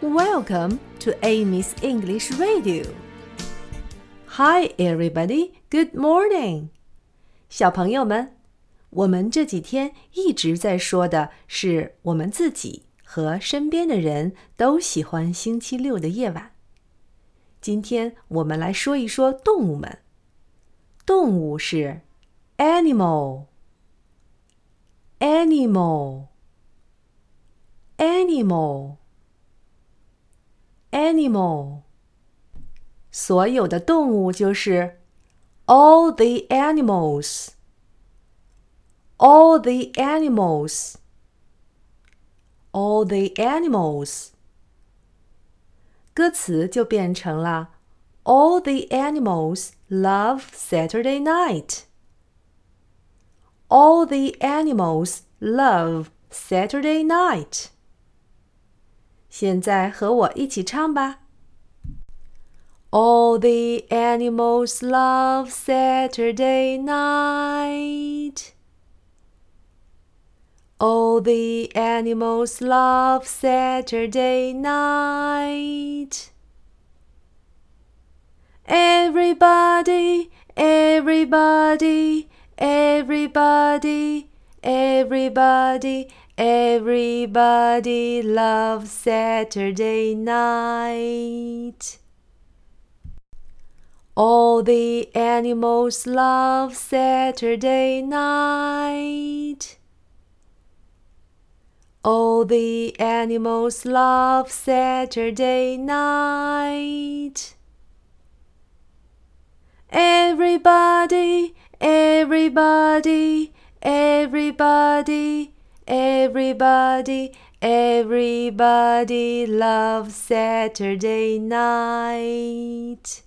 Welcome to Amy's English Radio. Hi, everybody. Good morning. 小朋友们，我们这几天一直在说的是我们自己和身边的人都喜欢星期六的夜晚。今天我们来说一说动物们。动物是 animal。animal animal animal 所有的动物就是 all the animals all the animals all the animals 歌词就变成了 all the animals love Saturday night all the animals love Saturday night. 现在和我一起唱吧。All the animals love Saturday night. All the animals love Saturday night. Everybody, everybody, Everybody, everybody, everybody loves Saturday night. All the animals love Saturday night. All the animals love Saturday night. Everybody, Everybody, everybody, everybody, everybody loves Saturday night.